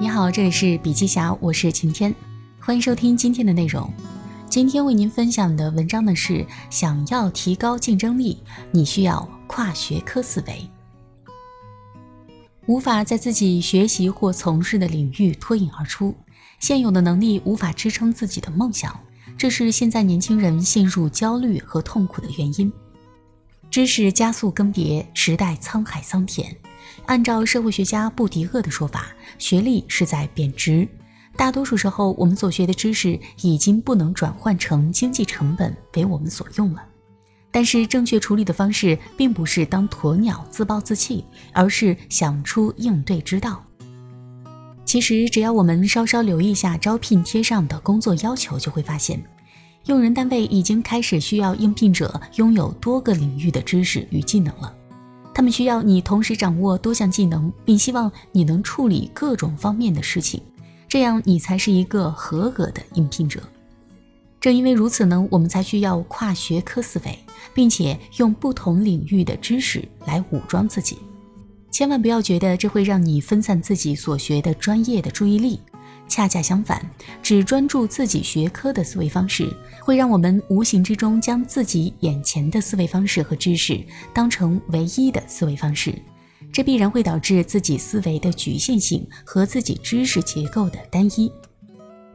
你好，这里是笔记侠，我是晴天，欢迎收听今天的内容。今天为您分享的文章呢是：想要提高竞争力，你需要跨学科思维。无法在自己学习或从事的领域脱颖而出，现有的能力无法支撑自己的梦想，这是现在年轻人陷入焦虑和痛苦的原因。知识加速更迭，时代沧海桑田。按照社会学家布迪厄的说法，学历是在贬值。大多数时候，我们所学的知识已经不能转换成经济成本为我们所用了。但是，正确处理的方式并不是当鸵鸟自暴自弃，而是想出应对之道。其实，只要我们稍稍留意一下招聘贴上的工作要求，就会发现。用人单位已经开始需要应聘者拥有多个领域的知识与技能了，他们需要你同时掌握多项技能，并希望你能处理各种方面的事情，这样你才是一个合格的应聘者。正因为如此呢，我们才需要跨学科思维，并且用不同领域的知识来武装自己。千万不要觉得这会让你分散自己所学的专业的注意力。恰恰相反，只专注自己学科的思维方式，会让我们无形之中将自己眼前的思维方式和知识当成唯一的思维方式，这必然会导致自己思维的局限性和自己知识结构的单一。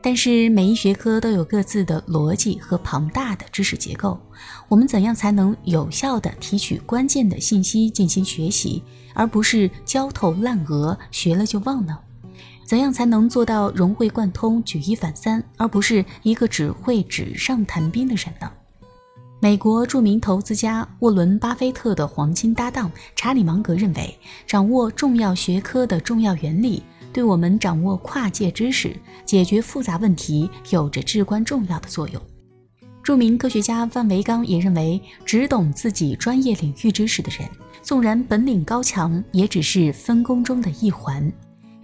但是每一学科都有各自的逻辑和庞大的知识结构，我们怎样才能有效地提取关键的信息进行学习，而不是焦头烂额，学了就忘呢？怎样才能做到融会贯通、举一反三，而不是一个只会纸上谈兵的人呢？美国著名投资家沃伦·巴菲特的黄金搭档查理·芒格认为，掌握重要学科的重要原理，对我们掌握跨界知识、解决复杂问题有着至关重要的作用。著名科学家范维刚也认为，只懂自己专业领域知识的人，纵然本领高强，也只是分工中的一环。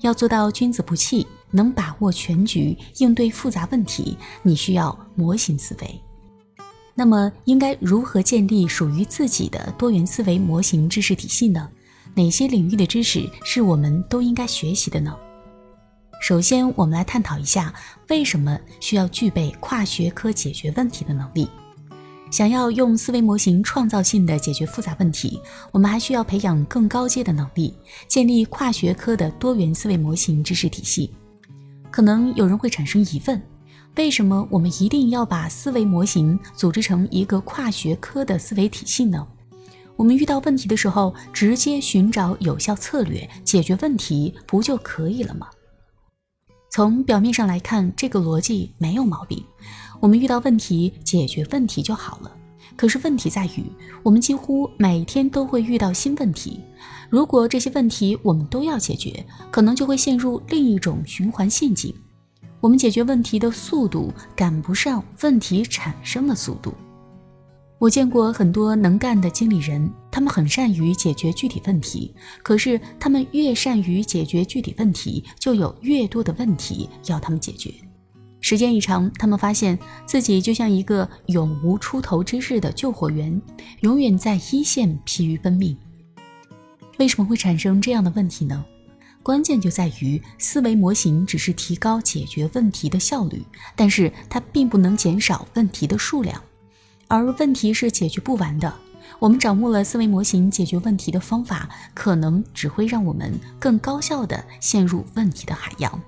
要做到君子不器，能把握全局，应对复杂问题，你需要模型思维。那么，应该如何建立属于自己的多元思维模型知识体系呢？哪些领域的知识是我们都应该学习的呢？首先，我们来探讨一下为什么需要具备跨学科解决问题的能力。想要用思维模型创造性的解决复杂问题，我们还需要培养更高阶的能力，建立跨学科的多元思维模型知识体系。可能有人会产生疑问：为什么我们一定要把思维模型组织成一个跨学科的思维体系呢？我们遇到问题的时候，直接寻找有效策略解决问题不就可以了吗？从表面上来看，这个逻辑没有毛病。我们遇到问题，解决问题就好了。可是问题在于，我们几乎每天都会遇到新问题。如果这些问题我们都要解决，可能就会陷入另一种循环陷阱。我们解决问题的速度赶不上问题产生的速度。我见过很多能干的经理人，他们很善于解决具体问题。可是他们越善于解决具体问题，就有越多的问题要他们解决。时间一长，他们发现自己就像一个永无出头之日的救火员，永远在一线疲于奔命。为什么会产生这样的问题呢？关键就在于思维模型只是提高解决问题的效率，但是它并不能减少问题的数量，而问题是解决不完的。我们掌握了思维模型解决问题的方法，可能只会让我们更高效地陷入问题的海洋。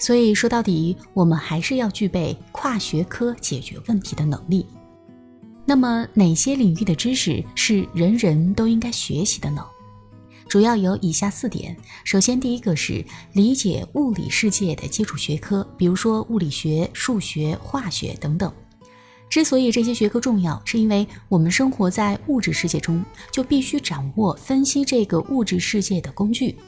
所以说到底，我们还是要具备跨学科解决问题的能力。那么，哪些领域的知识是人人都应该学习的呢？主要有以下四点。首先，第一个是理解物理世界的基础学科，比如说物理学、数学、化学等等。之所以这些学科重要，是因为我们生活在物质世界中，就必须掌握分析这个物质世界的工具。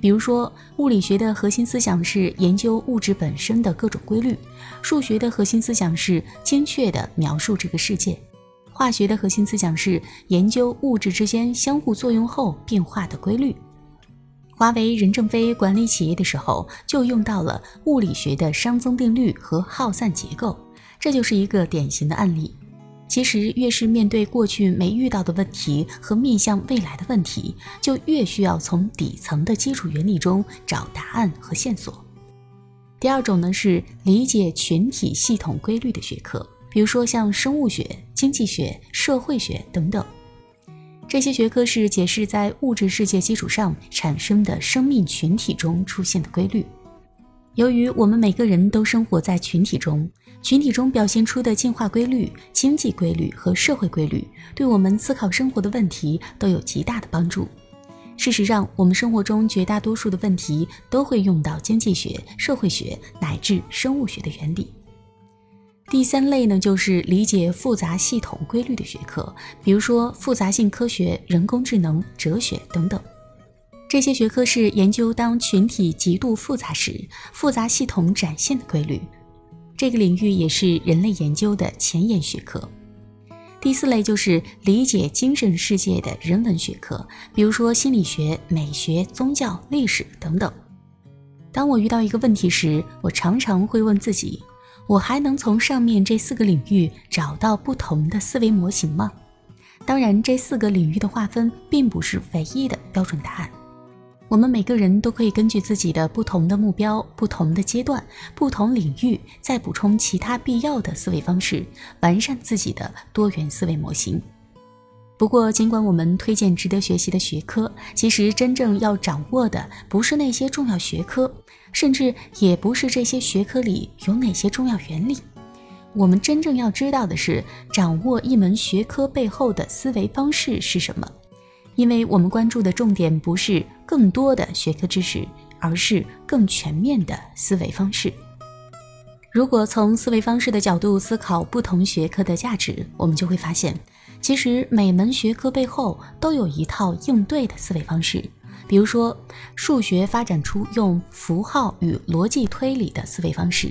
比如说，物理学的核心思想是研究物质本身的各种规律；数学的核心思想是精确地描述这个世界；化学的核心思想是研究物质之间相互作用后变化的规律。华为任正非管理企业的时候，就用到了物理学的熵增定律和耗散结构，这就是一个典型的案例。其实，越是面对过去没遇到的问题和面向未来的问题，就越需要从底层的基础原理中找答案和线索。第二种呢，是理解群体系统规律的学科，比如说像生物学、经济学、社会学等等。这些学科是解释在物质世界基础上产生的生命群体中出现的规律。由于我们每个人都生活在群体中。群体中表现出的进化规律、经济规律和社会规律，对我们思考生活的问题都有极大的帮助。事实上，我们生活中绝大多数的问题都会用到经济学、社会学乃至生物学的原理。第三类呢，就是理解复杂系统规律的学科，比如说复杂性科学、人工智能、哲学等等。这些学科是研究当群体极度复杂时，复杂系统展现的规律。这个领域也是人类研究的前沿学科。第四类就是理解精神世界的人文学科，比如说心理学、美学、宗教、历史等等。当我遇到一个问题时，我常常会问自己：我还能从上面这四个领域找到不同的思维模型吗？当然，这四个领域的划分并不是唯一的标准答案。我们每个人都可以根据自己的不同的目标、不同的阶段、不同领域，再补充其他必要的思维方式，完善自己的多元思维模型。不过，尽管我们推荐值得学习的学科，其实真正要掌握的不是那些重要学科，甚至也不是这些学科里有哪些重要原理。我们真正要知道的是，掌握一门学科背后的思维方式是什么。因为我们关注的重点不是更多的学科知识，而是更全面的思维方式。如果从思维方式的角度思考不同学科的价值，我们就会发现，其实每门学科背后都有一套应对的思维方式。比如说，数学发展出用符号与逻辑推理的思维方式，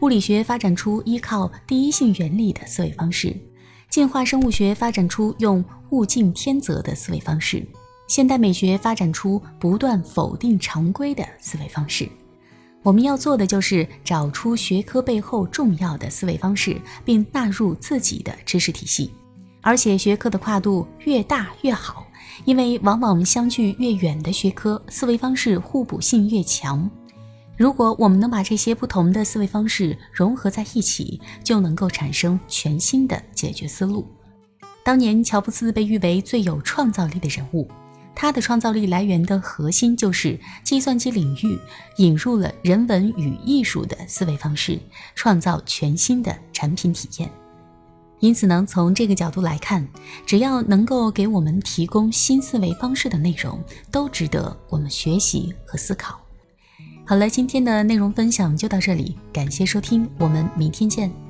物理学发展出依靠第一性原理的思维方式。进化生物学发展出用物竞天择的思维方式，现代美学发展出不断否定常规的思维方式。我们要做的就是找出学科背后重要的思维方式，并纳入自己的知识体系。而且学科的跨度越大越好，因为往往相距越远的学科，思维方式互补性越强。如果我们能把这些不同的思维方式融合在一起，就能够产生全新的解决思路。当年乔布斯被誉为最有创造力的人物，他的创造力来源的核心就是计算机领域引入了人文与艺术的思维方式，创造全新的产品体验。因此呢，从这个角度来看，只要能够给我们提供新思维方式的内容，都值得我们学习和思考。好了，今天的内容分享就到这里，感谢收听，我们明天见。